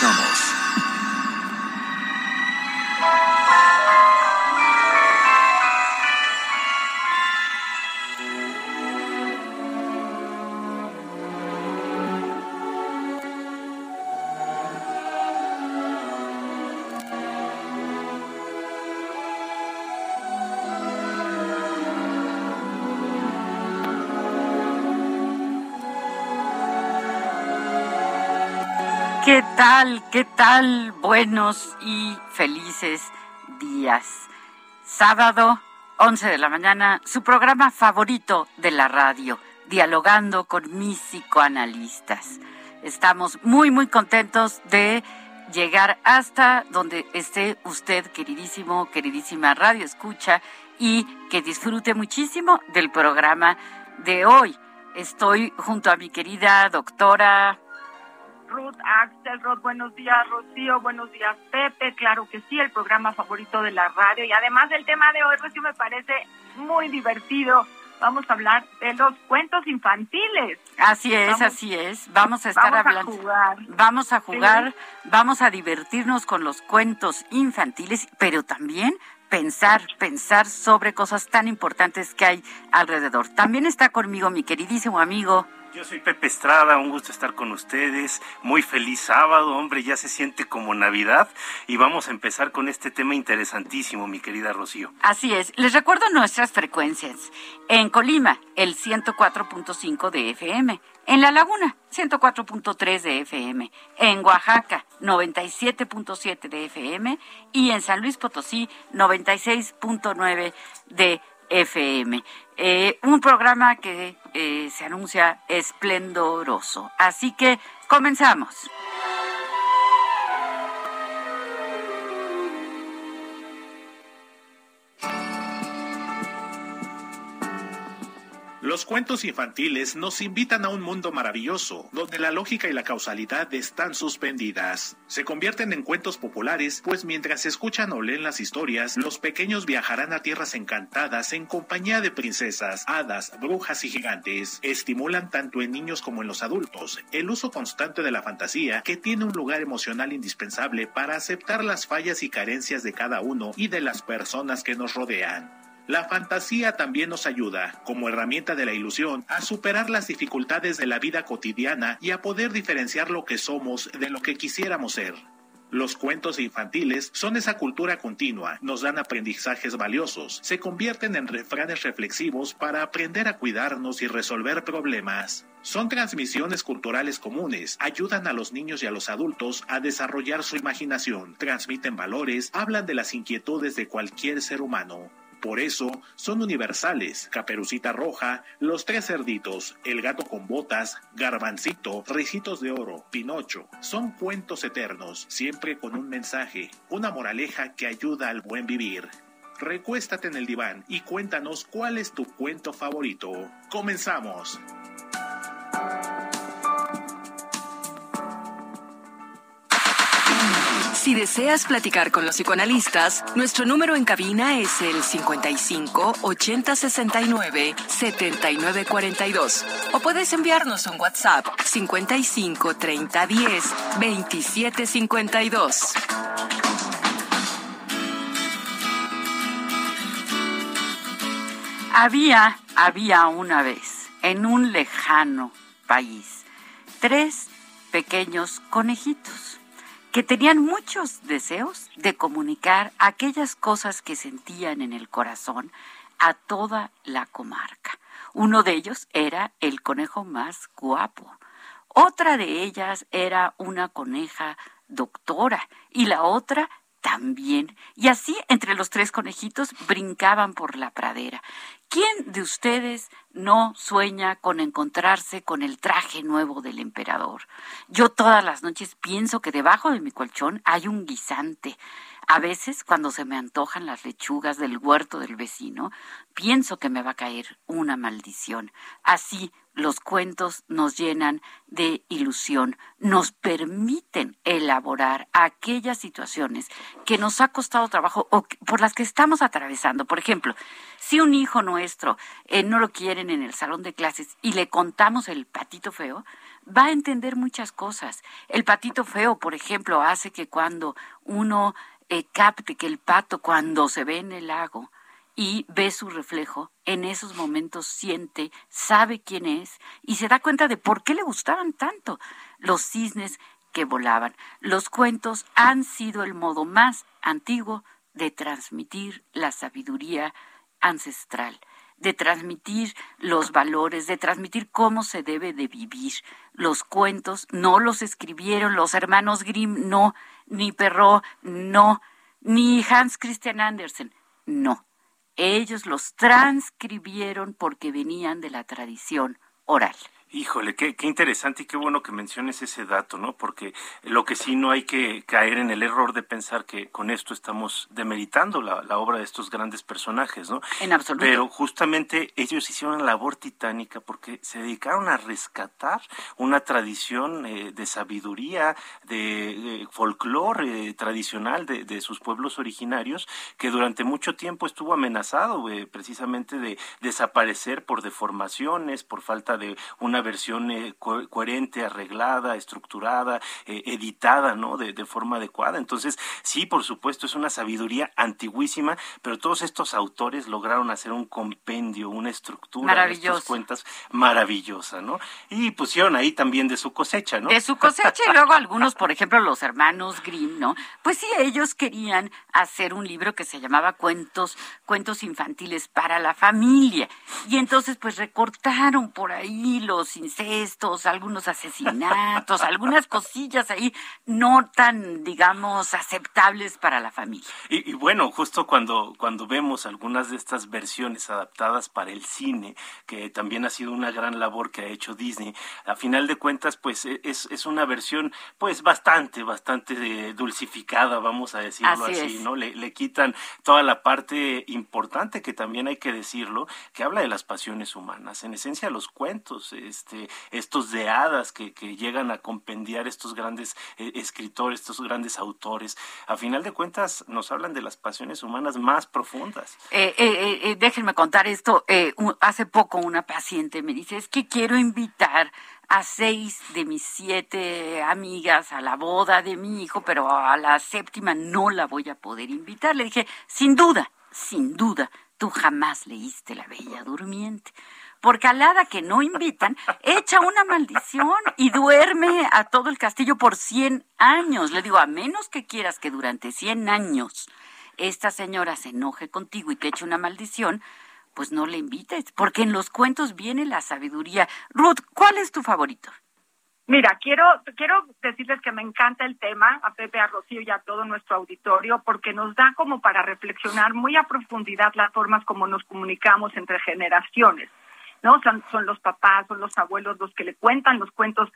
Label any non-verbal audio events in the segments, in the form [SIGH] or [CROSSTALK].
Comenzamos. ¿Qué tal? ¿Qué tal? Buenos y felices días. Sábado, 11 de la mañana, su programa favorito de la radio, dialogando con mis psicoanalistas. Estamos muy, muy contentos de llegar hasta donde esté usted, queridísimo, queridísima radio escucha, y que disfrute muchísimo del programa de hoy. Estoy junto a mi querida doctora Ruth Axelrod, buenos días Rocío, buenos días Pepe, claro que sí, el programa favorito de la radio y además el tema de hoy, Rocío, me parece muy divertido. Vamos a hablar de los cuentos infantiles. Así es, Vamos- así es. Vamos a estar vamos a hablando. jugar. Vamos a jugar, vamos a divertirnos con los cuentos infantiles, pero también pensar, pensar sobre cosas tan importantes que hay alrededor. También está conmigo mi queridísimo amigo. Yo soy Pepe Estrada, un gusto estar con ustedes. Muy feliz sábado, hombre, ya se siente como Navidad y vamos a empezar con este tema interesantísimo, mi querida Rocío. Así es, les recuerdo nuestras frecuencias. En Colima, el 104.5 de FM. En La Laguna, 104.3 de FM. En Oaxaca, 97.7 de FM. Y en San Luis Potosí, 96.9 de FM. Eh, un programa que eh, se anuncia esplendoroso. Así que comenzamos. Los cuentos infantiles nos invitan a un mundo maravilloso, donde la lógica y la causalidad están suspendidas. Se convierten en cuentos populares, pues mientras escuchan o leen las historias, los pequeños viajarán a tierras encantadas en compañía de princesas, hadas, brujas y gigantes. Estimulan tanto en niños como en los adultos el uso constante de la fantasía, que tiene un lugar emocional indispensable para aceptar las fallas y carencias de cada uno y de las personas que nos rodean. La fantasía también nos ayuda, como herramienta de la ilusión, a superar las dificultades de la vida cotidiana y a poder diferenciar lo que somos de lo que quisiéramos ser. Los cuentos infantiles son esa cultura continua, nos dan aprendizajes valiosos, se convierten en refranes reflexivos para aprender a cuidarnos y resolver problemas. Son transmisiones culturales comunes, ayudan a los niños y a los adultos a desarrollar su imaginación, transmiten valores, hablan de las inquietudes de cualquier ser humano. Por eso son universales. Caperucita Roja, Los Tres Cerditos, El Gato con Botas, Garbancito, Ricitos de Oro, Pinocho. Son cuentos eternos, siempre con un mensaje, una moraleja que ayuda al buen vivir. Recuéstate en el diván y cuéntanos cuál es tu cuento favorito. Comenzamos. Si deseas platicar con los psicoanalistas, nuestro número en cabina es el 55 80 69 79 42. O puedes enviarnos un WhatsApp 55 30 10 27 52. Había, había una vez en un lejano país, tres pequeños conejitos que tenían muchos deseos de comunicar aquellas cosas que sentían en el corazón a toda la comarca. Uno de ellos era el conejo más guapo. Otra de ellas era una coneja doctora y la otra también. Y así entre los tres conejitos brincaban por la pradera. ¿Quién de ustedes no sueña con encontrarse con el traje nuevo del emperador? Yo todas las noches pienso que debajo de mi colchón hay un guisante. A veces, cuando se me antojan las lechugas del huerto del vecino, pienso que me va a caer una maldición. Así los cuentos nos llenan de ilusión, nos permiten elaborar aquellas situaciones que nos ha costado trabajo o por las que estamos atravesando. Por ejemplo, si un hijo nuestro eh, no lo quieren en el salón de clases y le contamos el patito feo, va a entender muchas cosas. El patito feo, por ejemplo, hace que cuando uno eh, capte que el pato, cuando se ve en el lago, y ve su reflejo, en esos momentos siente, sabe quién es y se da cuenta de por qué le gustaban tanto los cisnes que volaban. Los cuentos han sido el modo más antiguo de transmitir la sabiduría ancestral, de transmitir los valores, de transmitir cómo se debe de vivir. Los cuentos no los escribieron los hermanos Grimm, no, ni Perrault, no, ni Hans Christian Andersen, no ellos los transcribieron porque venían de la tradición oral. Híjole, qué, qué, interesante y qué bueno que menciones ese dato, ¿no? Porque lo que sí no hay que caer en el error de pensar que con esto estamos demeritando la, la obra de estos grandes personajes, ¿no? En absoluto. Pero justamente ellos hicieron una labor titánica porque se dedicaron a rescatar una tradición eh, de sabiduría, de, folclore eh, tradicional de, de, sus pueblos originarios que durante mucho tiempo estuvo amenazado eh, precisamente de desaparecer por deformaciones, por falta de una versión eh, coherente, arreglada, estructurada, eh, editada, ¿no? De, forma adecuada. Entonces, sí, por supuesto, es una sabiduría antiguísima, pero todos estos autores lograron hacer un compendio, una estructura de estas cuentas maravillosa, ¿no? Y pusieron ahí también de su cosecha, ¿no? De su cosecha y luego algunos, por ejemplo, los hermanos Grimm, ¿no? Pues sí, ellos querían hacer un libro que se llamaba Cuentos, Cuentos Infantiles para la Familia. Y entonces, pues recortaron por ahí los incestos, algunos asesinatos, algunas cosillas ahí no tan, digamos, aceptables para la familia. Y, bueno, justo cuando, cuando vemos algunas de estas versiones adaptadas para el cine, que también ha sido una gran labor que ha hecho Disney, a final de cuentas, pues e, es, es una versión, pues bastante, bastante eh, dulcificada, vamos a decirlo así, ¿no? Le, le quitan toda la parte importante que también hay que decirlo, que habla de las pasiones humanas. En esencia, los cuentos, es este, estos de hadas que, llegan a compendiar estos grandes eh, escritores, estos grandes autores. A final de cuentas, nos hablan de las pasiones humanas más profundas. Eh, eh, déjenme contar esto. hace poco una paciente me dice, es que quiero invitar a seis de mis siete amigas a la boda de mi hijo, pero a la séptima no la voy a poder invitar. Le dije, sin duda, sin duda, tú jamás leíste La Bella Durmiente porque al hada que no invitan echa una maldición y duerme a todo el castillo por 100 años. Le digo, a menos que quieras que durante 100 años esta señora se enoje contigo y te eche una maldición, pues no le invites, porque en los cuentos viene la sabiduría. Ruth, ¿cuál es tu favorito? Mira, quiero, quiero decirles que me encanta el tema, a Pepe, a Rocío y a todo nuestro auditorio, porque nos da como para reflexionar muy a profundidad las formas como nos comunicamos entre generaciones. ¿No? Son, son los papás, son los abuelos los que le cuentan los cuentos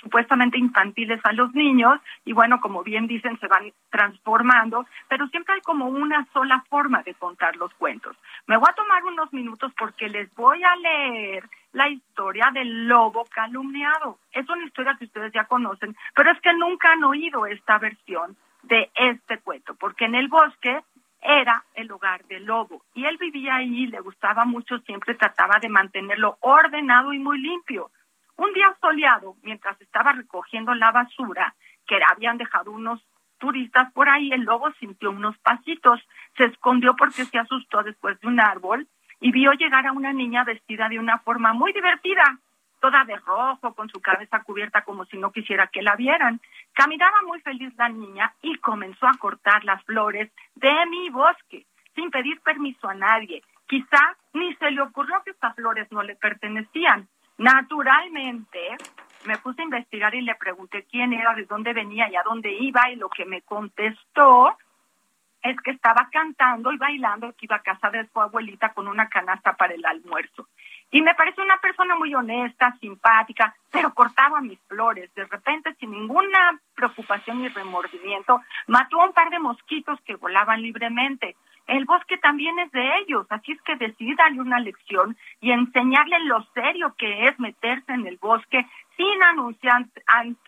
supuestamente infantiles a los niños y bueno, como bien dicen, se van transformando, pero siempre hay como una sola forma de contar los cuentos. Me voy a tomar unos minutos porque les voy a leer la historia del lobo calumniado. Es una historia que ustedes ya conocen, pero es que nunca han oído esta versión de este cuento, porque en el bosque era el hogar del lobo y él vivía ahí, le gustaba mucho, siempre trataba de mantenerlo ordenado y muy limpio. Un día soleado, mientras estaba recogiendo la basura que habían dejado unos turistas por ahí, el lobo sintió unos pasitos, se escondió porque se asustó después de un árbol y vio llegar a una niña vestida de una forma muy divertida, toda de rojo, con su cabeza cubierta como si no quisiera que la vieran. Caminaba muy feliz la niña y comenzó a cortar las flores de mi bosque, sin pedir permiso a nadie. Quizá ni se le ocurrió que estas flores no le pertenecían. Naturalmente, me puse a investigar y le pregunté quién era, de dónde venía y a dónde iba, y lo que me contestó es que estaba cantando y bailando, que iba a casa de su abuelita con una canasta para el almuerzo. Y me parece una persona muy honesta, simpática, pero cortaba mis flores. De repente, sin ninguna preocupación ni remordimiento, mató a un par de mosquitos que volaban libremente. El bosque también es de ellos, así es que decidí darle una lección y enseñarle lo serio que es meterse en el bosque sin anunciar,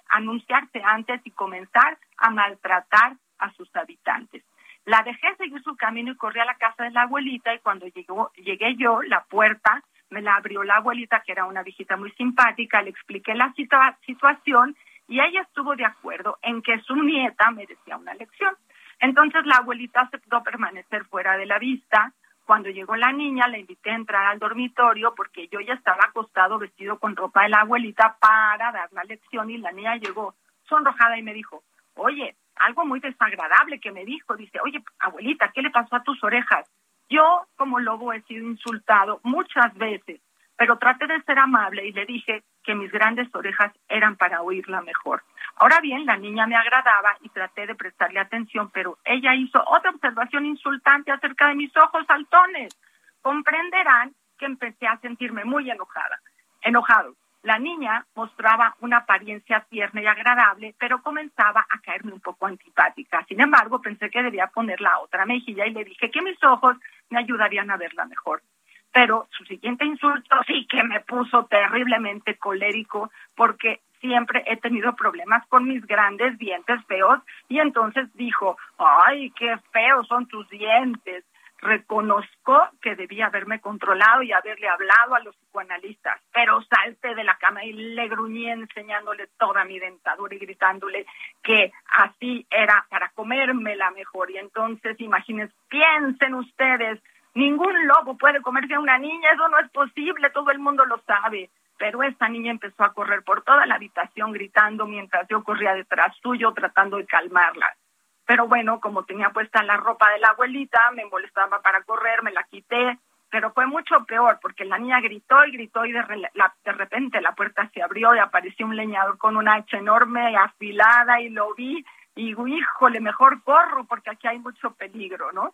anunciarse antes y comenzar a maltratar a sus habitantes. La dejé seguir su camino y corrí a la casa de la abuelita y cuando llegó, llegué yo, la puerta me la abrió la abuelita, que era una viejita muy simpática, le expliqué la situación y ella estuvo de acuerdo en que su nieta merecía una lección. Entonces la abuelita aceptó permanecer fuera de la vista. Cuando llegó la niña, la invité a entrar al dormitorio porque yo ya estaba acostado vestido con ropa de la abuelita para dar la lección y la niña llegó sonrojada y me dijo, oye, algo muy desagradable que me dijo, dice, oye, abuelita, ¿qué le pasó a tus orejas? Yo como lobo he sido insultado muchas veces, pero traté de ser amable y le dije que mis grandes orejas eran para oírla mejor. Ahora bien, la niña me agradaba y traté de prestarle atención, pero ella hizo otra observación insultante acerca de mis ojos saltones. Comprenderán que empecé a sentirme muy enojada, enojado. La niña mostraba una apariencia tierna y agradable, pero comenzaba a caerme un poco antipática. Sin embargo, pensé que debía poner la otra mejilla y le dije que mis ojos me ayudarían a verla mejor. Pero su siguiente insulto sí que me puso terriblemente colérico porque siempre he tenido problemas con mis grandes dientes feos y entonces dijo, ay, qué feos son tus dientes reconozco que debía haberme controlado y haberle hablado a los psicoanalistas, pero salté de la cama y le gruñí enseñándole toda mi dentadura y gritándole que así era para comérmela mejor. Y entonces, imagínense, piensen ustedes, ningún lobo puede comerse a una niña, eso no es posible, todo el mundo lo sabe. Pero esta niña empezó a correr por toda la habitación gritando mientras yo corría detrás suyo tratando de calmarla pero bueno, como tenía puesta la ropa de la abuelita, me molestaba para correr, me la quité, pero fue mucho peor porque la niña gritó y gritó y de, de repente la puerta se abrió y apareció un leñador con una hacha enorme afilada y lo vi y digo, híjole, mejor corro porque aquí hay mucho peligro, ¿no?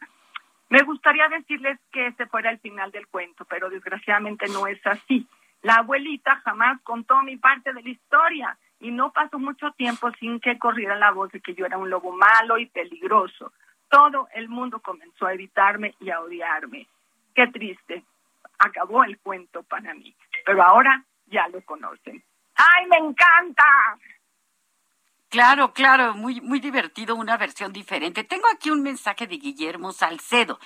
Me gustaría decirles que ese fuera el final del cuento, pero desgraciadamente no es así. La abuelita jamás contó mi parte de la historia y no pasó mucho tiempo sin que corriera la voz de que yo era un lobo malo y peligroso. Todo el mundo comenzó a evitarme y a odiarme. Qué triste. Acabó el cuento para mí, pero ahora ya lo conocen. ¡Ay, me encanta! Claro, claro, muy, muy divertido, una versión diferente. Tengo aquí un mensaje de Guillermo Salcedo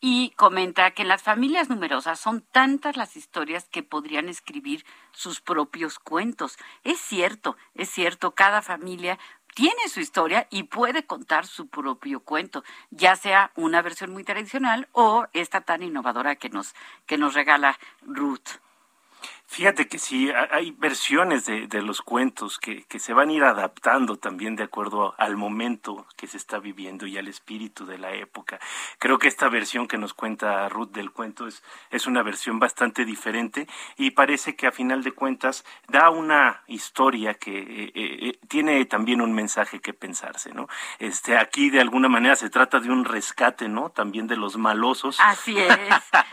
y comenta que en las familias numerosas son tantas las historias que podrían escribir sus propios cuentos. Es cierto, es cierto, cada familia tiene su historia y puede contar su propio cuento, ya sea una versión muy tradicional o esta tan innovadora que nos, que nos regala Ruth. Fíjate que sí, hay versiones de, los cuentos que, que, se van a ir adaptando también de acuerdo al momento que se está viviendo y al espíritu de la época. Creo que esta versión que nos cuenta Ruth del cuento es, es una versión bastante diferente y parece que a final de cuentas da una historia que eh, eh, eh, tiene también un mensaje que pensarse, ¿no? Este, aquí de alguna manera se trata de un rescate, ¿no? También de los malosos. Así es,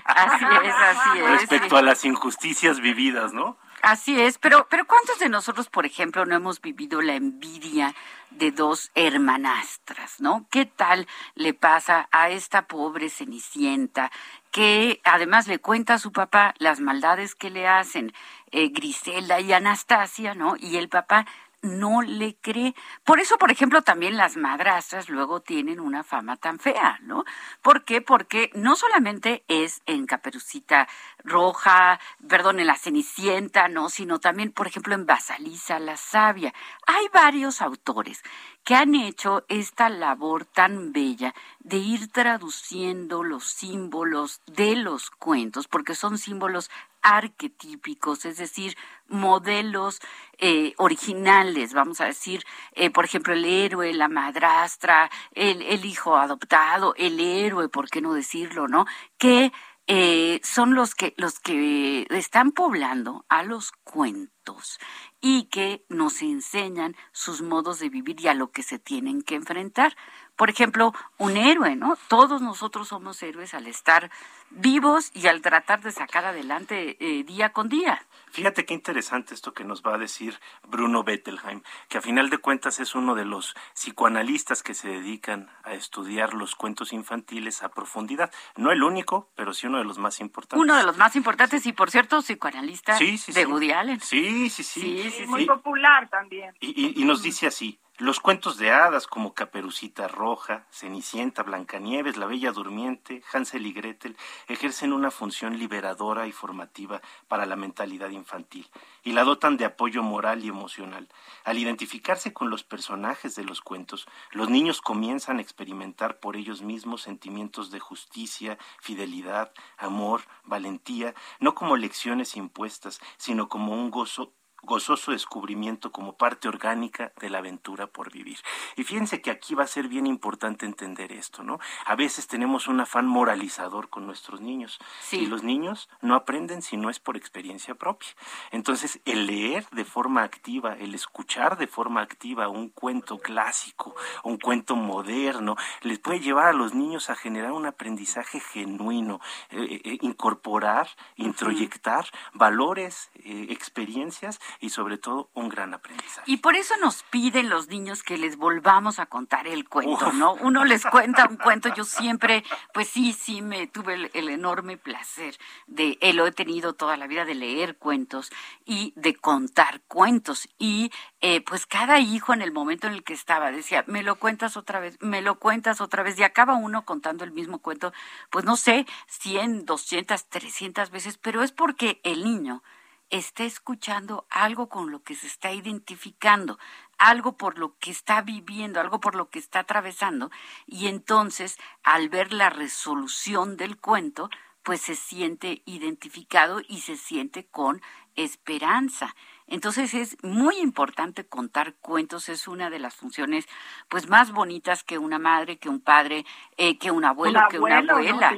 así es, así es. [LAUGHS] Respecto a las injusticias vividas ¿no? Así es, pero, pero ¿cuántos de nosotros, por ejemplo, no hemos vivido la envidia de dos hermanastras, ¿no? ¿Qué tal le pasa a esta pobre Cenicienta que además le cuenta a su papá las maldades que le hacen eh, Griselda y Anastasia, ¿no? Y el papá no le cree. Por eso, por ejemplo, también las madrastras luego tienen una fama tan fea, ¿no? ¿Por qué? Porque no solamente es en Caperucita Roja, perdón, en la Cenicienta, ¿no? Sino también, por ejemplo, en Basaliza la Sabia. Hay varios autores que han hecho esta labor tan bella de ir traduciendo los símbolos de los cuentos, porque son símbolos arquetípicos, es decir, modelos eh, originales, vamos a decir, eh, por ejemplo, el héroe, la madrastra, el, el, hijo adoptado, el héroe, ¿por qué no decirlo, no? Que eh, son los que, los que están poblando a los cuentos y que nos enseñan sus modos de vivir y a lo que se tienen que enfrentar por ejemplo, un héroe, ¿no? Todos nosotros somos héroes al estar vivos y al tratar de sacar adelante eh, día con día. Fíjate qué interesante esto que nos va a decir Bruno Bettelheim, que a final de cuentas es uno de los psicoanalistas que se dedican a estudiar los cuentos infantiles a profundidad. No el único, pero sí uno de los más importantes. Uno de los más importantes y, por cierto, psicoanalista de Woody Allen. Sí, sí, sí. sí, muy popular también. y nos dice así, los cuentos de hadas como Caperucita Roja, Cenicienta, Blancanieves, La Bella Durmiente, Hansel y Gretel ejercen una función liberadora y formativa para la mentalidad infantil y la dotan de apoyo moral y emocional. Al identificarse con los personajes de los cuentos, los niños comienzan a experimentar por ellos mismos sentimientos de justicia, fidelidad, amor, valentía, no como lecciones impuestas, sino como un gozo gozoso descubrimiento como parte orgánica de la aventura por vivir. Y fíjense que aquí va a ser bien importante entender esto, ¿no? A veces tenemos un afán moralizador con nuestros niños y los niños no aprenden si no es por experiencia propia. Entonces, el leer de forma activa, el escuchar de forma activa un cuento clásico, un cuento moderno, les puede llevar a los niños a generar un aprendizaje genuino, eh, eh, eh, incorporar, introyectar valores, experiencias y sobre todo un gran aprendizaje. Y por eso nos piden los niños que les volvamos a contar el cuento, ¿no? Uno les cuenta un cuento, yo [LAUGHS] siempre, pues sí, sí, me tuve el, enorme placer de, eh, lo he tenido toda la vida de leer cuentos y de contar cuentos. Y eh, pues cada hijo en el momento en el que estaba decía, me lo cuentas otra vez, me lo cuentas otra vez, y acaba uno contando el mismo cuento, pues no sé, 100, 200, 300 veces, pero es porque el niño está escuchando algo con lo que se está identificando, algo por lo que está viviendo, algo por lo que está atravesando, y entonces al ver la resolución del cuento, pues se siente identificado y se siente con esperanza. Entonces es muy importante contar cuentos, es una de las funciones pues más bonitas que una madre, que un padre, eh, que un abuelo, que una abuela.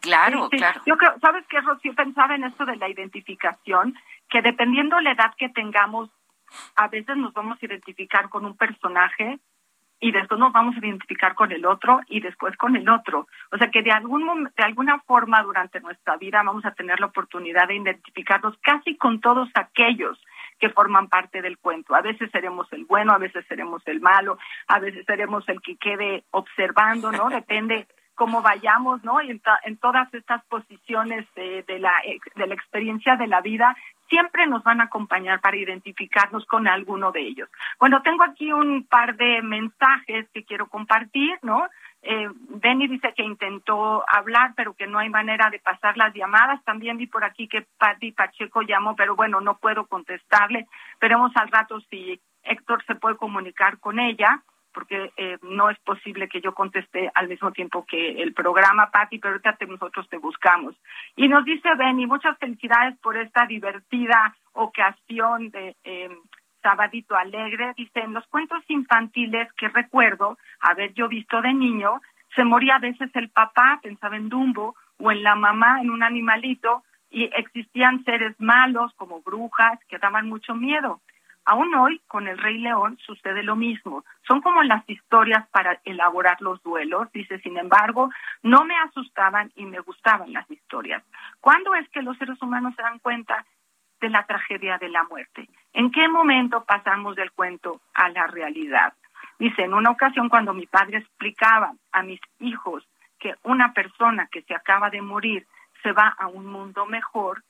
Claro, claro. Yo creo, ¿sabes qué, Rocío? Pensaba en esto de la identificación, que dependiendo la edad que tengamos, a veces nos vamos a identificar con un personaje y después nos vamos a identificar con el otro y después con el otro. O sea que de algún de alguna forma durante nuestra vida vamos a tener la oportunidad de identificarnos casi con todos aquellos que forman parte del cuento. A veces seremos el bueno, a veces seremos el malo, a veces seremos el que quede observando, ¿no? [LAUGHS] Depende cómo vayamos, ¿no? Y en, todas estas posiciones de, la, de la experiencia de la vida, siempre nos van a acompañar para identificarnos con alguno de ellos. Bueno, tengo aquí un par de mensajes que quiero compartir, ¿no? Eh, Benny dice que intentó hablar, pero que no hay manera de pasar las llamadas. También vi por aquí que Patti Pacheco llamó, pero bueno, no puedo contestarle. Veremos al rato si Héctor se puede comunicar con ella porque eh, no es posible que yo conteste al mismo tiempo que el programa, Patti, pero ahorita nosotros te buscamos. Y nos dice Benny, muchas felicidades por esta divertida ocasión de eh, Sabadito Alegre. Dice, en los cuentos infantiles que recuerdo haber yo visto de niño, se moría a veces el papá, pensaba en Dumbo, o en la mamá, en un animalito, y existían seres malos como brujas que daban mucho miedo. Aún hoy, con el Rey León, sucede lo mismo. Son como las historias para elaborar los duelos. Dice, sin embargo, no me asustaban y me gustaban las historias. ¿Cuándo es que los seres humanos se dan cuenta de la tragedia de la muerte? ¿En qué momento pasamos del cuento a la realidad? Dice, en una ocasión cuando mi padre explicaba a mis hijos que una persona que se acaba de morir se va a un mundo mejor,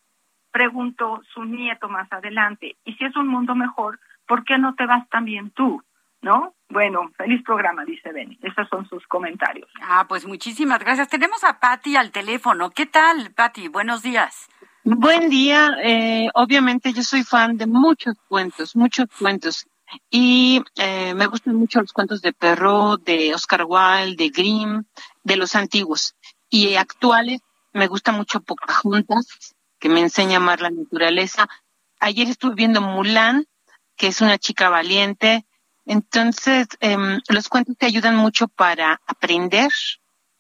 preguntó su nieto más adelante, y si es un mundo mejor, ¿por qué no te vas también tú? ¿No? Bueno, feliz programa, dice Benny. Esos son sus comentarios. Ah, pues muchísimas gracias. Tenemos a Patti al teléfono. ¿Qué tal, Patti? Buenos días. Buen día. Eh, obviamente yo soy fan de muchos cuentos, muchos cuentos. Y eh, me gustan mucho los cuentos de Perrault, de Oscar Wilde, de Grimm, de los antiguos. Y actuales, me gusta mucho Pocahontas, que me enseña a amar la naturaleza. Ayer estuve viendo Mulan, que es una chica valiente. Entonces, em, los cuentos te ayudan mucho para aprender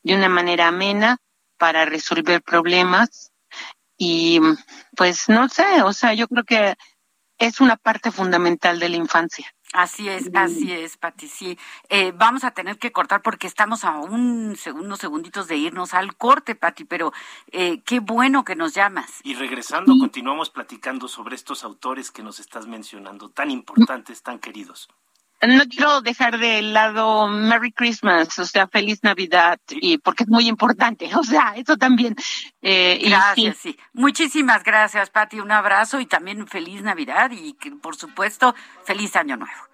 de una manera amena, para resolver problemas. Y pues no sé, o sea, yo creo que es una parte fundamental de la infancia. Así es, así es, Pati. Sí, eh, vamos a tener que cortar porque estamos a un, unos segunditos de irnos al corte, Pati, pero eh, qué bueno que nos llamas. Y regresando, continuamos platicando sobre estos autores que nos estás mencionando, tan importantes, tan queridos no quiero dejar de lado Merry Christmas, o sea, feliz Navidad, y porque es muy importante, [LAUGHS] o sea, eso también. Eh, gracias, sí. Muchísimas gracias, Patti, un abrazo y también feliz Navidad y, por supuesto, feliz Año Nuevo.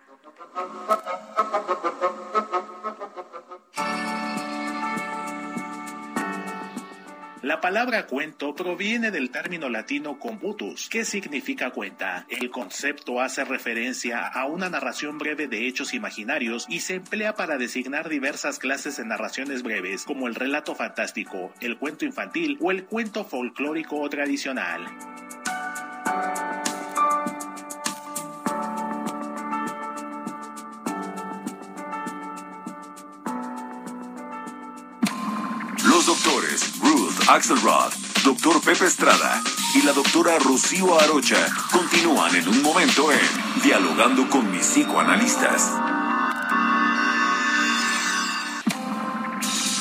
La palabra cuento proviene del término latino computus, que significa cuenta. El concepto hace referencia a una narración breve de hechos imaginarios y se emplea para designar diversas clases de narraciones breves, como el relato fantástico, el cuento infantil o el cuento folclórico o tradicional. Axelrod, doctor Pepe Estrada y la doctora Rocío Arocha continúan en un momento en Dialogando con mis psicoanalistas.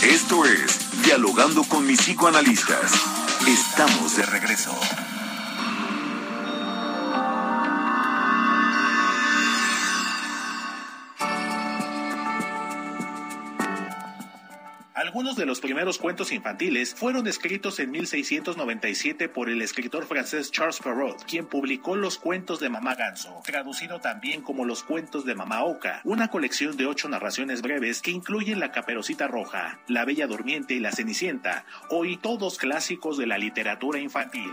Esto es Dialogando con mis psicoanalistas. Estamos de regreso. Algunos de los primeros cuentos infantiles fueron escritos en 1697 por el escritor francés Charles Perrault, quien publicó Los cuentos de Mamá Ganso, traducido también como Los cuentos de Mamá Oca, una colección de ocho narraciones breves que incluyen La Caperucita Roja, La Bella Durmiente y La Cenicienta, hoy todos clásicos de la literatura infantil.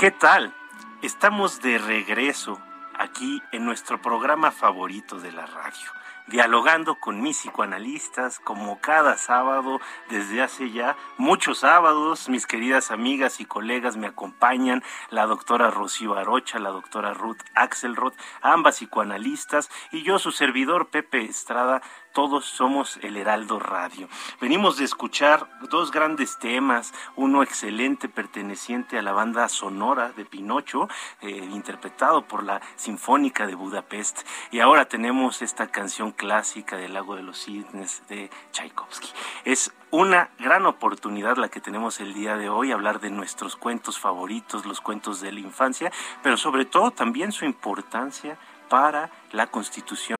¿Qué tal? Estamos de regreso aquí en nuestro programa favorito de la radio, dialogando con mis psicoanalistas como cada sábado desde hace ya muchos sábados. Mis queridas amigas y colegas me acompañan, la doctora Rocío Arocha, la doctora Ruth Axelrod, ambas psicoanalistas, y yo, su servidor Pepe Estrada, todos somos el Heraldo Radio. Venimos de escuchar dos grandes temas, uno excelente perteneciente a la banda sonora de Pinocho, eh, interpretado por la Sinfónica de Budapest, y ahora tenemos esta canción clásica del Lago de los Cisnes de Tchaikovsky. Es una gran oportunidad la que tenemos el día de hoy, hablar de nuestros cuentos favoritos, los cuentos de la infancia, pero sobre todo también su importancia para la constitución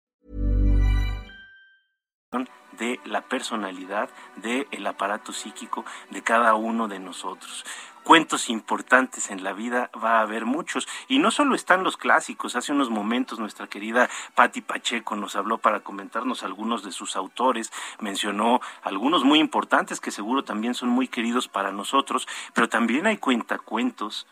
De la personalidad, del el aparato psíquico de cada uno de nosotros. cuentos importantes en la vida va a haber muchos. Y no solo están los clásicos, hace unos momentos nuestra querida Patti Pacheco nos habló para comentarnos algunos de sus autores, mencionó algunos muy importantes que seguro también son muy queridos para nosotros, pero también hay cuentacuentos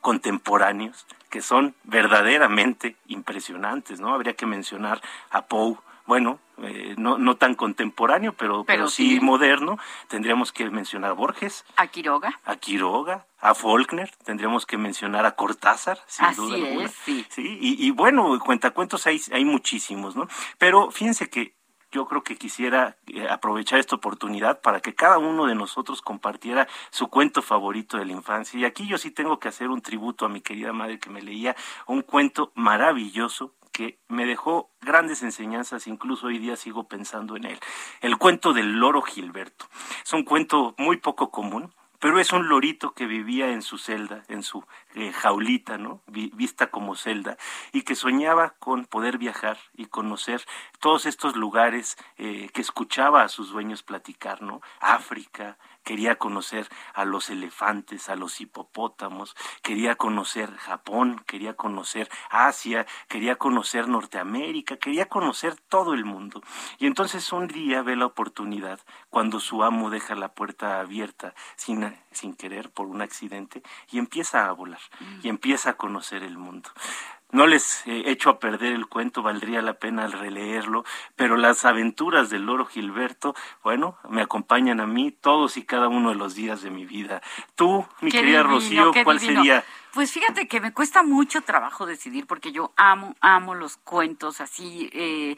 contemporáneos que son verdaderamente impresionantes, ¿no? Habría que mencionar a Poe, bueno, eh, no, no tan contemporáneo, pero, pero, sí, moderno, tendríamos que mencionar a Borges. A Quiroga. A Quiroga, a Faulkner, tendríamos que mencionar a Cortázar, sin Así duda es, Sí. sí y, y, bueno, cuentacuentos hay, hay muchísimos, ¿no? Pero fíjense que yo creo que quisiera eh, aprovechar esta oportunidad para que cada uno de nosotros compartiera su cuento favorito de la infancia. Y aquí yo sí tengo que hacer un tributo a mi querida madre que me leía un cuento maravilloso que me dejó grandes enseñanzas, incluso hoy día sigo pensando en él. El cuento del loro Gilberto. Es un cuento muy poco común, pero es un lorito que vivía en su celda, en su jaulita, ¿no? vista como celda, y que soñaba con poder viajar y conocer todos estos lugares eh, que escuchaba a sus dueños platicar, ¿no? África, quería conocer a los elefantes, a los hipopótamos, quería conocer Japón, quería conocer Asia, quería conocer Norteamérica, quería conocer todo el mundo. Y entonces un día ve la oportunidad, cuando su amo deja la puerta abierta sin, sin querer por un accidente, y empieza a volar, y empieza a conocer el mundo. No les he hecho a perder el cuento, valdría la pena releerlo, pero las aventuras del loro Gilberto, bueno, me acompañan a mí todos y cada uno de los días de mi vida. Tú, mi querida Rocío, ¿cuál sería? Pues fíjate que me cuesta mucho trabajo decidir porque yo amo, amo los cuentos así. Eh,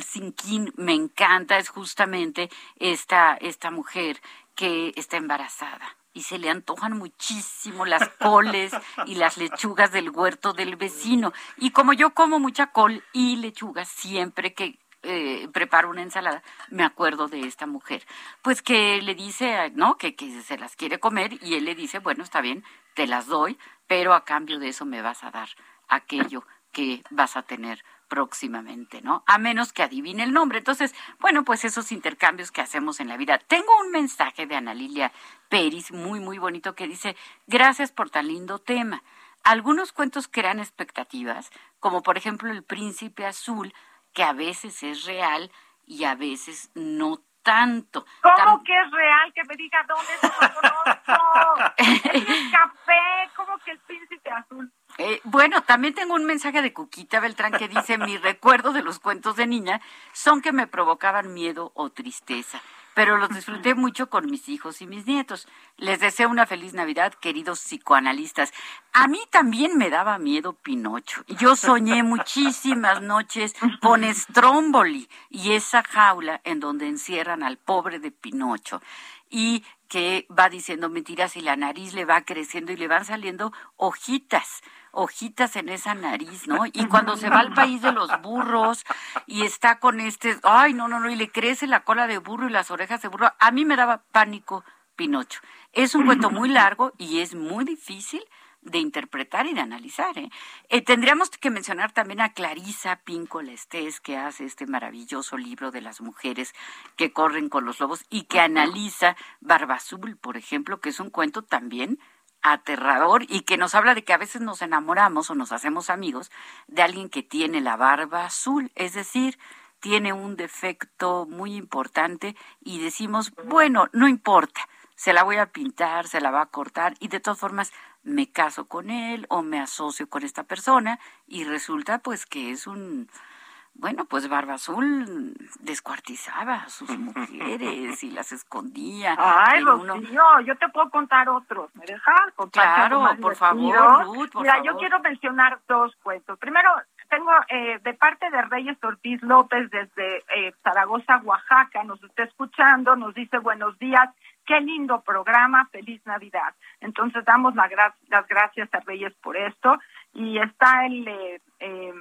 Sinkin me encanta, es justamente esta, esta mujer que está embarazada y se le antojan muchísimo las coles y las lechugas del huerto del vecino. Y como yo como mucha col y lechuga siempre que eh, preparo una ensalada, me acuerdo de esta mujer. Pues que le dice, ¿no? Que, que se las quiere comer y él le dice, bueno, está bien, te las doy, pero a cambio de eso me vas a dar aquello que vas a tener próximamente, ¿no? A menos que adivine el nombre. Entonces, bueno, pues esos intercambios que hacemos en la vida. Tengo un mensaje de Ana Lilia Peris, muy, muy bonito, que dice, gracias por tan lindo tema. Algunos cuentos crean expectativas, como por ejemplo El Príncipe Azul, que a veces es real y a veces no tanto. ¿Cómo que es real? Que me diga dónde se lo conozco. [LAUGHS] café, ¿cómo que el príncipe azul? Eh, bueno, también tengo un mensaje de Cuquita Beltrán que dice, mi [LAUGHS] recuerdo de los cuentos de niña son que me provocaban miedo o tristeza, pero los disfruté mucho con mis hijos y mis nietos. Les deseo una feliz Navidad, queridos psicoanalistas. A mí también me daba miedo Pinocho. Yo soñé muchísimas noches con [LAUGHS] Stromboli y esa jaula en donde encierran al pobre de Pinocho. Y que va diciendo mentiras y la nariz le va creciendo y le van saliendo hojitas hojitas en esa nariz, ¿no? Y cuando se va al país de los burros y está con este, ay, no, no, no, y le crece la cola de burro y las orejas de burro, a mí me daba pánico Pinocho. Es un cuento muy largo y es muy difícil de interpretar y de analizar. ¿eh? Eh, tendríamos que mencionar también a Clarisa Pinco Lestés, que hace este maravilloso libro de las mujeres que corren con los lobos y que analiza Barba Azul, por ejemplo, que es un cuento también aterrador y que nos habla de que a veces nos enamoramos o nos hacemos amigos de alguien que tiene la barba azul, es decir, tiene un defecto muy importante y decimos, bueno, no importa, se la voy a pintar, se la va a cortar y de todas formas me caso con él o me asocio con esta persona y resulta pues que es un bueno, pues Barba Azul descuartizaba a sus mujeres y las escondía. Ay, Rocío, yo te puedo contar otros. ¿Me dejas contar Claro, por favor, Ruth, por Mira, yo quiero mencionar dos cuentos. Primero, tengo eh, de parte de Reyes Ortiz López desde eh, Zaragoza, Oaxaca, nos está escuchando, nos dice buenos días, qué lindo programa, feliz Navidad. Entonces damos las gracias a Reyes por esto y está el... Eh, eh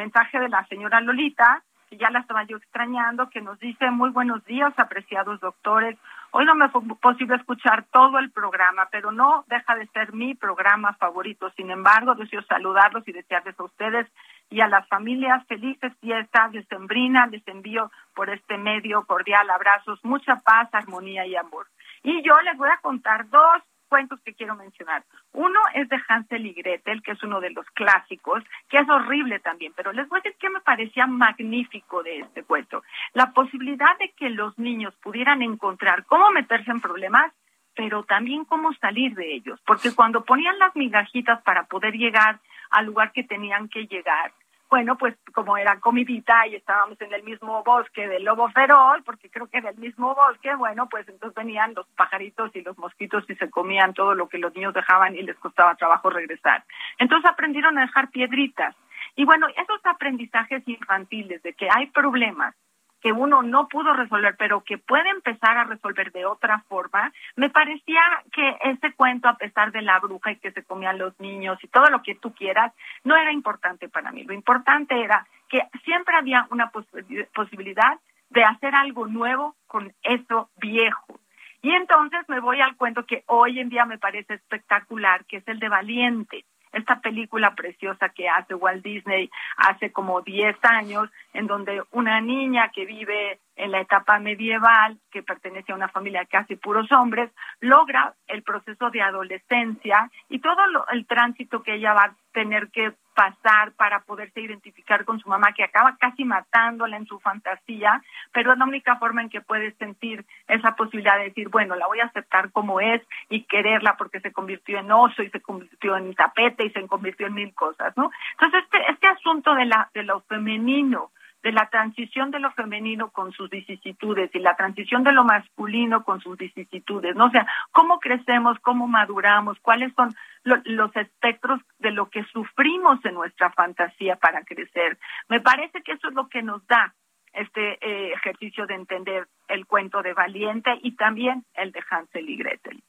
mensaje de la señora Lolita, que ya la estaba yo extrañando, que nos dice muy buenos días, apreciados doctores. Hoy no me fue posible escuchar todo el programa, pero no deja de ser mi programa favorito. Sin embargo, deseo saludarlos y desearles a ustedes y a las familias felices fiestas de Sembrina. Les envío por este medio cordial abrazos, mucha paz, armonía y amor. Y yo les voy a contar dos cuentos que quiero mencionar. Uno es de Hansel y Gretel, que es uno de los clásicos, que es horrible también, pero les voy a decir que me parecía magnífico de este cuento. La posibilidad de que los niños pudieran encontrar cómo meterse en problemas, pero también cómo salir de ellos, porque cuando ponían las migajitas para poder llegar al lugar que tenían que llegar, bueno, pues como era comidita y estábamos en el mismo bosque del lobo feroz, porque creo que era el mismo bosque, bueno, pues entonces venían los pajaritos y los mosquitos y se comían todo lo que los niños dejaban y les costaba trabajo regresar. Entonces aprendieron a dejar piedritas. Y bueno, esos aprendizajes infantiles de que hay problemas que uno no pudo resolver, pero que puede empezar a resolver de otra forma, me parecía que ese cuento, a pesar de la bruja y que se comían los niños y todo lo que tú quieras, no era importante para mí. Lo importante era que siempre había una posibilidad de hacer algo nuevo con eso viejo. Y entonces me voy al cuento que hoy en día me parece espectacular, que es el de Valiente esta película preciosa que hace Walt Disney hace como 10 años, en donde una niña que vive en la etapa medieval, que pertenece a una familia casi puros hombres, logra el proceso de adolescencia y todo el tránsito que ella va a tener que pasar para poderse identificar con su mamá, que acaba casi matándola en su fantasía, pero es la única forma en que puede sentir esa posibilidad de decir, bueno, la voy a aceptar como es y quererla porque se convirtió en oso y se convirtió en tapete y se convirtió en mil cosas, ¿no? Entonces, este, este asunto de, la, de lo femenino, de la transición de lo femenino con sus vicisitudes y la transición de lo masculino con sus vicisitudes, ¿no? O sea, cómo crecemos, cómo maduramos, cuáles son los espectros de lo que sufrimos en nuestra fantasía para crecer. Me parece que eso es lo que nos da este eh, ejercicio de entender el cuento de Valiente y también el de Hansel y Gretel.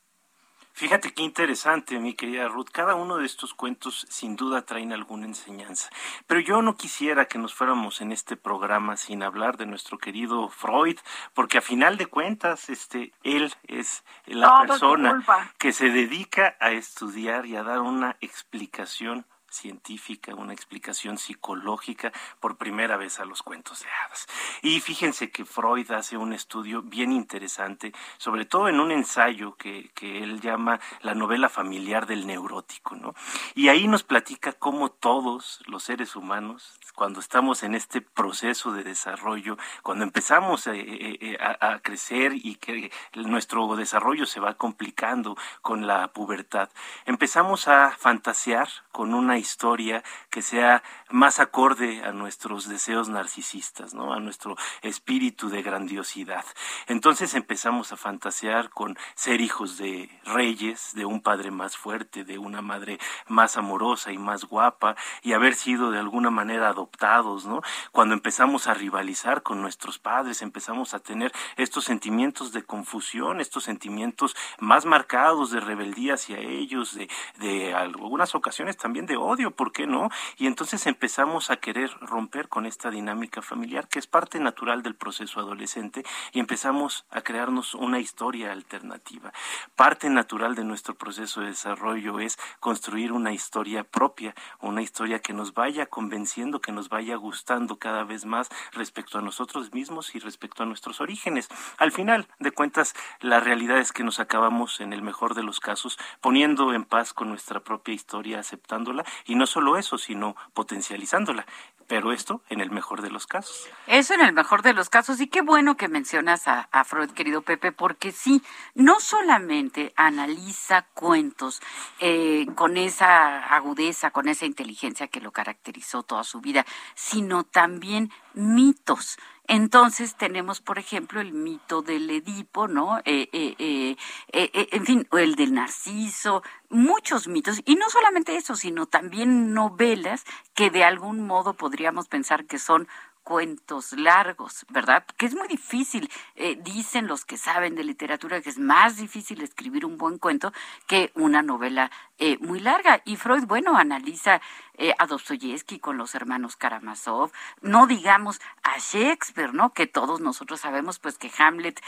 Fíjate qué interesante, mi querida Ruth. Cada uno de estos cuentos sin duda traen alguna enseñanza. Pero yo no quisiera que nos fuéramos en este programa sin hablar de nuestro querido Freud, porque a final de cuentas, este, él es la persona que se dedica a estudiar y a dar una explicación científica, una explicación psicológica por primera vez a los cuentos de hadas. Y fíjense que Freud hace un estudio bien interesante, sobre todo en un ensayo que, que él llama la novela familiar del neurótico, ¿no? Y ahí nos platica cómo todos los seres humanos, cuando estamos en este proceso de desarrollo, cuando empezamos eh, eh, eh, a, a crecer y que nuestro desarrollo se va complicando con la pubertad, empezamos a fantasear con una historia que sea más acorde a nuestros deseos narcisistas, ¿no? A nuestro espíritu de grandiosidad. Entonces empezamos a fantasear con ser hijos de reyes, de un padre más fuerte, de una madre más amorosa y más guapa y haber sido de alguna manera adoptados, ¿no? Cuando empezamos a rivalizar con nuestros padres, empezamos a tener estos sentimientos de confusión, estos sentimientos más marcados de rebeldía hacia ellos, de, de algunas ocasiones también de odio, ¿por qué no? Y entonces empezamos a querer romper con esta dinámica familiar que es parte natural del proceso adolescente y empezamos a crearnos una historia alternativa. Parte natural de nuestro proceso de desarrollo es construir una historia propia, una historia que nos vaya convenciendo, que nos vaya gustando cada vez más respecto a nosotros mismos y respecto a nuestros orígenes. Al final de cuentas, la realidad es que nos acabamos, en el mejor de los casos, poniendo en paz con nuestra propia historia, aceptándola y no solo eso, sino potencializándola. Pero esto en el mejor de los casos. Eso en el mejor de los casos. Y qué bueno que mencionas a, Freud, querido Pepe, porque sí, no solamente analiza cuentos eh, con esa agudeza, con esa inteligencia que lo caracterizó toda su vida, sino también mitos. Entonces tenemos, por ejemplo, el mito del Edipo, ¿no? Eh, eh, eh, en fin, o el del Narciso, muchos mitos, y no solamente eso, sino también novelas que de algún modo podríamos pensar que son cuentos largos, ¿verdad? Que es muy difícil, eh, dicen los que saben de literatura, que es más difícil escribir un buen cuento que una novela eh, muy larga. Y Freud, bueno, analiza eh, a Dostoyevsky con los hermanos Karamazov, no digamos a Shakespeare, ¿no? Que todos nosotros sabemos, pues, que Hamlet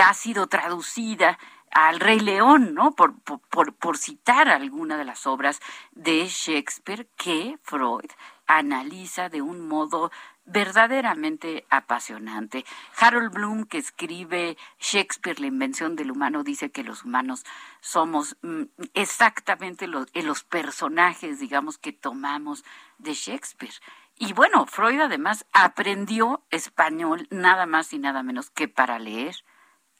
ha sido traducida al Rey León, ¿no? Por, por, por citar alguna de las obras de Shakespeare que Freud analiza de un modo verdaderamente apasionante. Harold Bloom, que escribe Shakespeare, la invención del humano, dice que los humanos somos mm, exactamente eh, los personajes, digamos, que tomamos de Shakespeare. Y bueno, Freud además aprendió español nada más y nada menos que para leer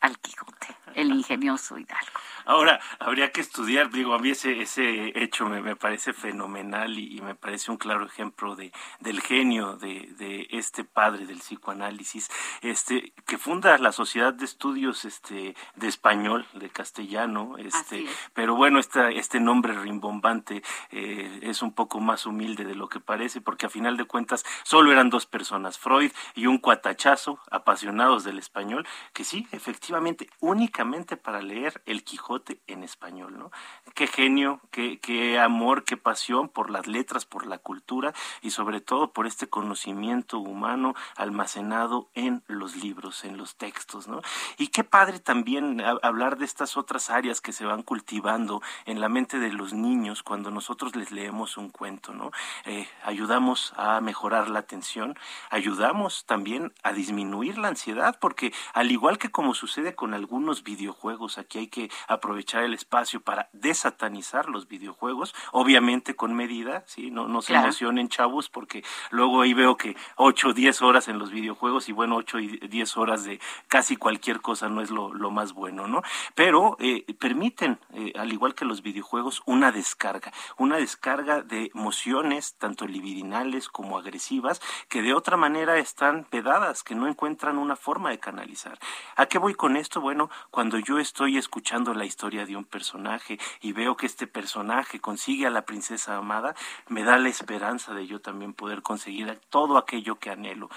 al Quijote, el ingenioso Hidalgo. Ahora, habría que estudiar, digo, a mí ese, ese hecho me, parece fenomenal y, me parece un claro ejemplo de, del genio de, de, este padre del psicoanálisis, este, que funda la Sociedad de Estudios este, de Español, de castellano, este, pero bueno, esta, este nombre rimbombante eh, es un poco más humilde de lo que parece, porque a final de cuentas solo eran dos personas, Freud y un cuatachazo, apasionados del español, que sí, efectivamente, únicamente para leer el Quijote en español, ¿no? Qué genio, qué, qué amor, qué pasión por las letras, por la cultura y sobre todo por este conocimiento humano almacenado en los libros, en los textos, ¿no? Y qué padre también hablar de estas otras áreas que se van cultivando en la mente de los niños cuando nosotros les leemos un cuento, ¿no? Eh, ayudamos a mejorar la atención, ayudamos también a disminuir la ansiedad, porque al igual que como sucede con algunos videojuegos, aquí hay que aprovechar el espacio para desatanizar los videojuegos, obviamente con medida, ¿sí? No, no se emocionen chavos porque luego ahí veo que 8 o 10 horas en los videojuegos y bueno, 8 y 10 horas de casi cualquier cosa no es lo, lo más bueno, ¿no? Pero eh, permiten, eh, al igual que los videojuegos, una descarga, una descarga de emociones, tanto libidinales como agresivas, que de otra manera están pedadas, que no encuentran una forma de canalizar. ¿A qué voy con esto? Bueno, cuando yo estoy escuchando la historia de un personaje y veo que este personaje consigue a la princesa amada, me da la esperanza de yo también poder conseguir todo aquello que anhelo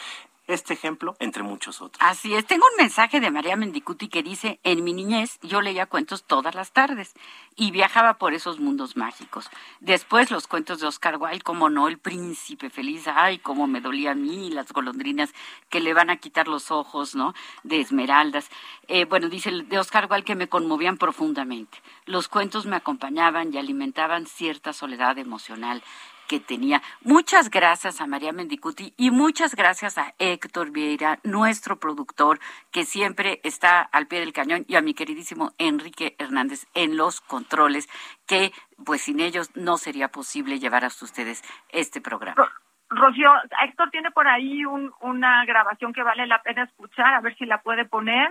este ejemplo entre muchos otros. Así es, tengo un mensaje de María Mendicuti que dice, en mi niñez yo leía cuentos todas las tardes y viajaba por esos mundos mágicos. Después los cuentos de Oscar Wilde, como no, el príncipe feliz, ay, cómo me dolía a mí, las golondrinas que le van a quitar los ojos, ¿no? De esmeraldas. Eh, bueno, dice de Oscar Wilde que me conmovían profundamente. Los cuentos me acompañaban y alimentaban cierta soledad emocional que tenía. Muchas gracias a María Mendicuti y muchas gracias a Héctor Vieira, nuestro productor, que siempre está al pie del cañón, y a mi queridísimo Enrique Hernández en los controles, que pues sin ellos no sería posible llevar hasta ustedes este programa. Rocío, Héctor tiene por ahí una grabación que vale la pena escuchar, a ver si la puede poner.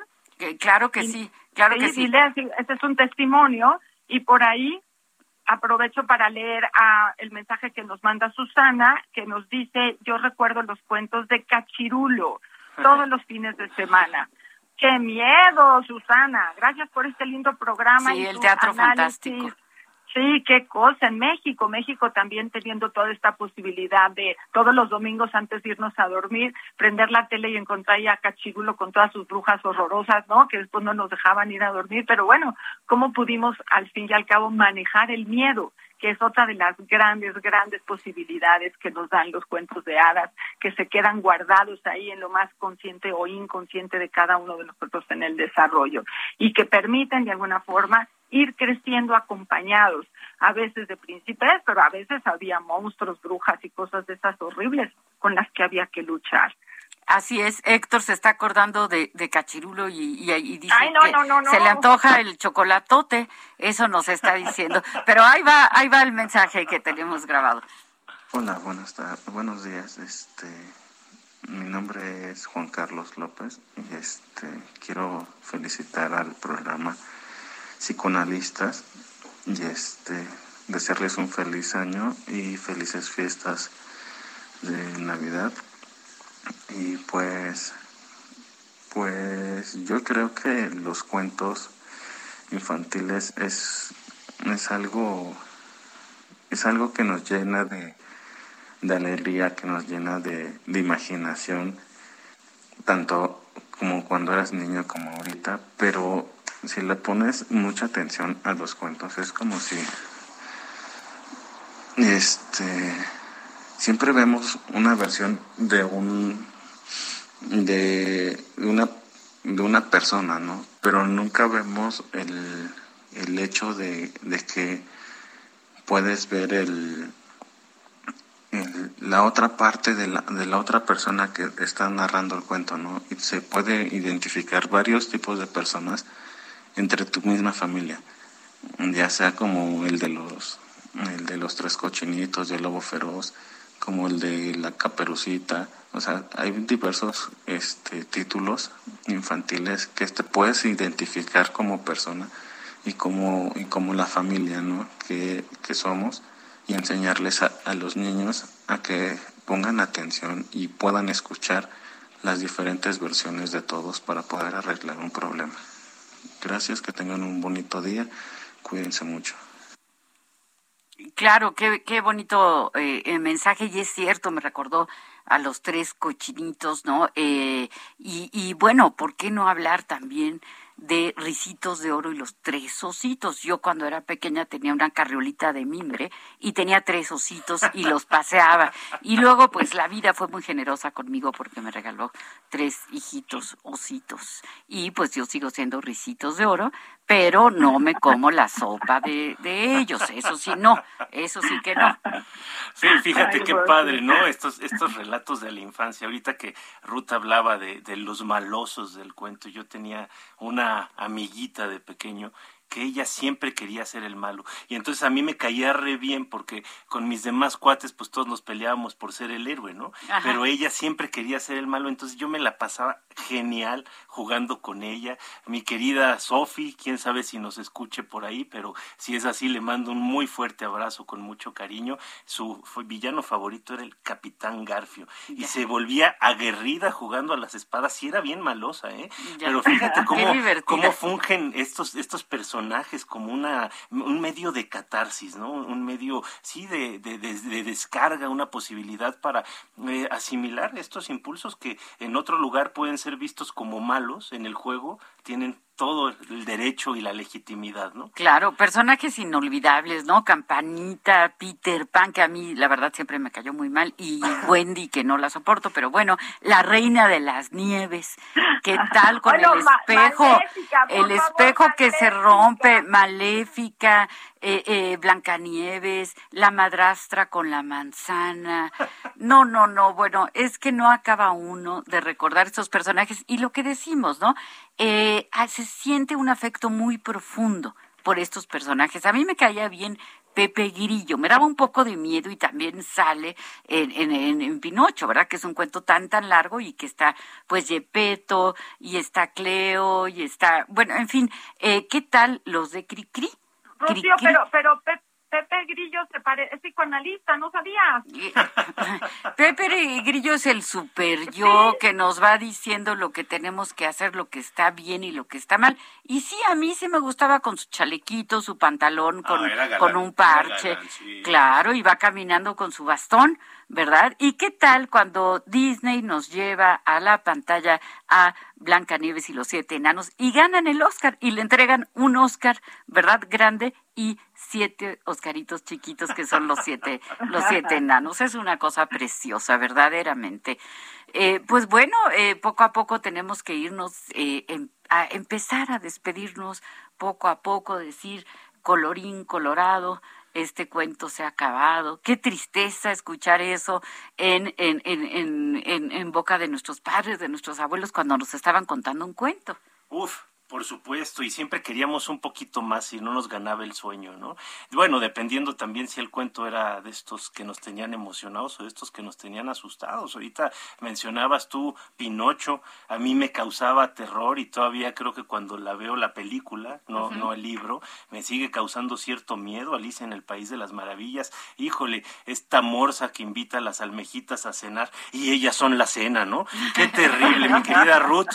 Claro que sí, claro que sí. Este es un testimonio y por ahí aprovecho para leer a el mensaje que nos manda Susana, que nos dice, yo recuerdo los cuentos de Cachirulo todos los fines de semana. ¡Qué miedo, Susana! Gracias por este lindo programa. Sí, el teatro fantástico. Sí, qué cosa. En México, México también teniendo toda esta posibilidad de todos los domingos antes de irnos a dormir, prender la tele y encontrar ya a Cachirulo con todas sus brujas horrorosas, ¿no? Que después no nos dejaban ir a dormir. Pero bueno, ¿cómo pudimos al fin y al cabo manejar el miedo? que es otra de las grandes, grandes posibilidades que nos dan los cuentos de hadas, que se quedan guardados ahí en lo más consciente o inconsciente de cada uno de nosotros en el desarrollo y que permiten de alguna forma ir creciendo acompañados, a veces de príncipes, pero a veces había monstruos, brujas y cosas de esas horribles con las que había que luchar. Así es, Héctor se está acordando de, Cachirulo y, dice que se le antoja el chocolatote, eso nos está diciendo. [LAUGHS] Pero ahí va, ahí va el mensaje que tenemos grabado. Hola, buenas tardes, buenos días. Este, mi nombre es Juan Carlos López y este quiero felicitar al programa psicoanalistas y este desearles un feliz año y felices fiestas de Navidad. Y pues pues yo creo que los cuentos infantiles es, es algo es algo que nos llena de, de alegría, que nos llena de, de imaginación, tanto como cuando eras niño como ahorita, pero si le pones mucha atención a los cuentos, es como si este siempre vemos una versión de un de una de una persona, ¿no? Pero nunca vemos el, el hecho de, de que puedes ver el, la otra parte de la, de la otra persona que está narrando el cuento, ¿no? Y se puede identificar varios tipos de personas entre tu misma familia, ya sea como el de los, el de los tres cochinitos, el lobo feroz, como el de La Caperucita. O sea, hay diversos este, títulos infantiles que te puedes identificar como persona y como, y como la familia ¿no? que, que somos y enseñarles a, a los niños a que pongan atención y puedan escuchar las diferentes versiones de todos para poder arreglar un problema. Gracias, que tengan un bonito día, cuídense mucho. Claro, qué, qué bonito eh, mensaje y es cierto, me recordó a los tres cochinitos, ¿no? Eh, y, y bueno, ¿por qué no hablar también de Ricitos de Oro y los tres ositos. Yo cuando era pequeña tenía una carriolita de mimbre y tenía tres ositos y los paseaba. Y luego pues la vida fue muy generosa conmigo porque me regaló tres hijitos ositos. Y pues yo sigo siendo Ricitos de Oro, pero no me como la sopa de, de ellos. Eso sí, no. Eso sí que no. Sí, fíjate qué padre, ¿no? Estos, estos relatos de la infancia. Ahorita que Ruth hablaba de, de los malosos del cuento, yo tenía una amiguita de pequeño que ella siempre quería ser el malo. Y entonces a mí me caía re bien porque con mis demás cuates pues todos nos peleábamos por ser el héroe, ¿no? Pero ella siempre quería ser el malo, entonces yo me la pasaba genial jugando con ella. Mi querida Sophie, quién sabe si nos escuche por ahí, pero si es así le mando un muy fuerte abrazo con mucho cariño. Su villano favorito era el Capitán Garfio y se volvía aguerrida jugando a las espadas y era bien malosa, ¿eh? Pero fíjate [LAUGHS] cómo, cómo fungen estos, estos personajes personajes como una un medio de catarsis, ¿no? Un medio sí de, de, de, descarga, una posibilidad para eh, asimilar estos impulsos que en otro lugar pueden ser vistos como malos en el juego, tienen todo el derecho y la legitimidad, ¿no? Claro, personajes inolvidables, ¿no? Campanita, Peter Pan, que a mí la verdad siempre me cayó muy mal, y [LAUGHS] Wendy, que no la soporto, pero bueno, la reina de las nieves, ¿qué tal con el espejo? el espejo que se rompe, maléfica, eh, eh, Blancanieves, la madrastra con la manzana. No, no, no, bueno, es que no acaba uno de recordar estos personajes y lo que decimos, ¿no? Eh, ah, se siente un afecto muy profundo por estos personajes. A mí me caía bien Pepe Grillo. Me daba un poco de miedo y también sale en, en, en, Pinocho, ¿verdad? Que es un cuento tan, tan largo y que está, pues, Yepeto y está Cleo y está, bueno, en fin, eh, ¿qué tal los de Cricri? Rocío, pero, pero Pepe Grillo se parece, es psicoanalista, ¿no sabías? [LAUGHS] Pepe Grillo es el super yo que nos va diciendo lo que tenemos que hacer, lo que está bien y lo que está mal. Y sí, a mí sí me gustaba con su chalequito, su pantalón, con, con un parche. Claro, y va caminando con su bastón, ¿verdad? ¿Y qué tal cuando Disney nos lleva a la pantalla a Blancanieves y los siete enanos y ganan el Oscar y le entregan un Oscar, ¿verdad? Grande y siete Oscaritos chiquitos que son los siete, los siete enanos. Es una cosa preciosa, verdaderamente. Eh, pues bueno, eh, poco a poco tenemos que irnos eh, em, a empezar a despedirnos poco a poco, decir colorín colorado, este cuento se ha acabado. Qué tristeza escuchar eso en, en, en, en, boca de nuestros padres, de nuestros abuelos, cuando nos estaban contando un cuento. Uf, por supuesto, y siempre queríamos un poquito más y no nos ganaba el sueño, ¿no? Bueno, dependiendo también si el cuento era de estos que nos tenían emocionados o de estos que nos tenían asustados. Ahorita mencionabas tú Pinocho, a mí me causaba terror y todavía creo que cuando la veo la película, no, no el libro, me sigue causando cierto miedo. Alicia en el País de las Maravillas, híjole, esta morsa que invita a las almejitas a cenar y ellas son la cena, ¿no? [LAUGHS] Qué terrible, mi querida Ruth.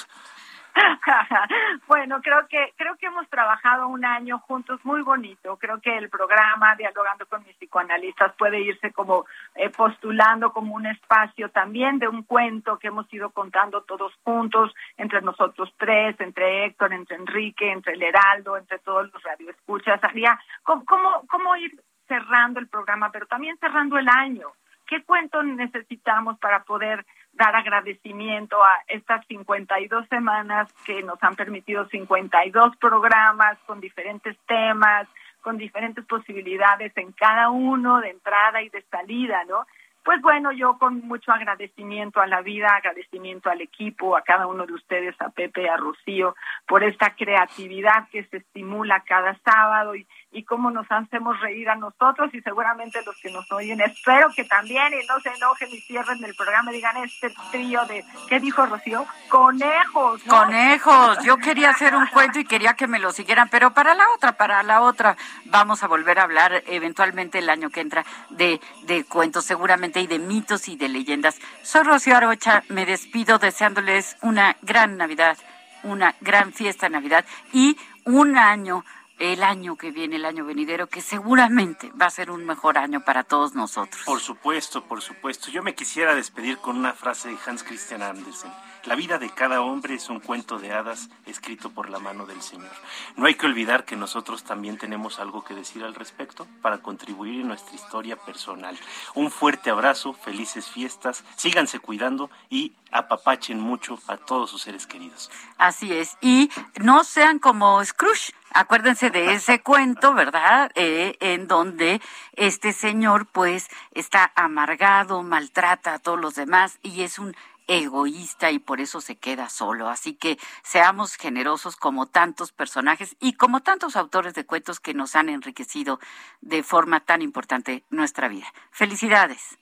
[LAUGHS] bueno, creo que creo que hemos trabajado un año juntos muy bonito. Creo que el programa dialogando con mis psicoanalistas puede irse como eh, postulando como un espacio también de un cuento que hemos ido contando todos juntos entre nosotros tres, entre Héctor, entre Enrique, entre el Heraldo, entre todos los radioescuchas. Había cómo cómo ir cerrando el programa, pero también cerrando el año. ¿Qué cuento necesitamos para poder dar agradecimiento a estas 52 semanas que nos han permitido 52 programas con diferentes temas, con diferentes posibilidades en cada uno de entrada y de salida, ¿no? Pues bueno, yo con mucho agradecimiento a la vida, agradecimiento al equipo, a cada uno de ustedes, a Pepe, a Rocío, por esta creatividad que se estimula cada sábado y, y cómo nos hacemos reír a nosotros y seguramente los que nos oyen. Espero que también y no se enojen y cierren el programa y digan este trío de, ¿qué dijo Rocío? Conejos. Conejos. Yo quería hacer un cuento y quería que me lo siguieran, pero para la otra, para la otra, vamos a volver a hablar eventualmente el año que entra de, de cuentos seguramente y de mitos y de leyendas. Soy Rocío Arocha, me despido deseándoles una gran Navidad, una gran fiesta de Navidad y un año el año que viene, el año venidero, que seguramente va a ser un mejor año para todos nosotros. Por supuesto, por supuesto. Yo me quisiera despedir con una frase de Hans Christian Andersen. La vida de cada hombre es un cuento de hadas escrito por la mano del Señor. No hay que olvidar que nosotros también tenemos algo que decir al respecto para contribuir en nuestra historia personal. Un fuerte abrazo, felices fiestas, síganse cuidando y apapachen mucho a todos sus seres queridos. Así es. Y no sean como Scrooge. Acuérdense de [LAUGHS] ese cuento, ¿verdad? Eh, en donde este señor pues está amargado, maltrata a todos los demás y es un egoísta y por eso se queda solo. Así que seamos generosos como tantos personajes y como tantos autores de cuentos que nos han enriquecido de forma tan importante nuestra vida. Felicidades.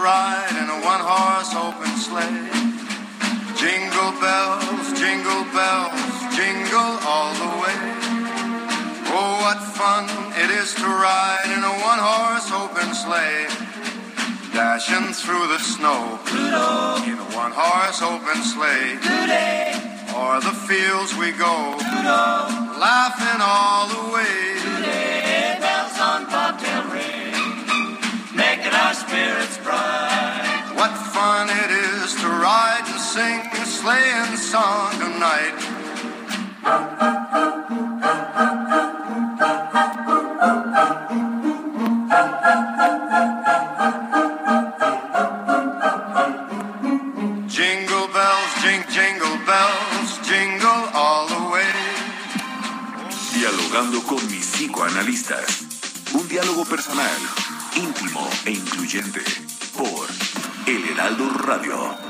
Ride in a one-horse open sleigh. Jingle bells, jingle bells, jingle all the way. Oh, what fun it is to ride in a one-horse open sleigh. Dashing through the snow Toodle. in a one-horse open sleigh. Today. O'er the fields we go, Toodle. laughing all the sleighing song tonight. Jingle bells, jing, jingle bells, jingle all the way. Dialogando con mis psicoanalistas. Un diálogo personal íntimo e incluyente por El Heraldo Radio.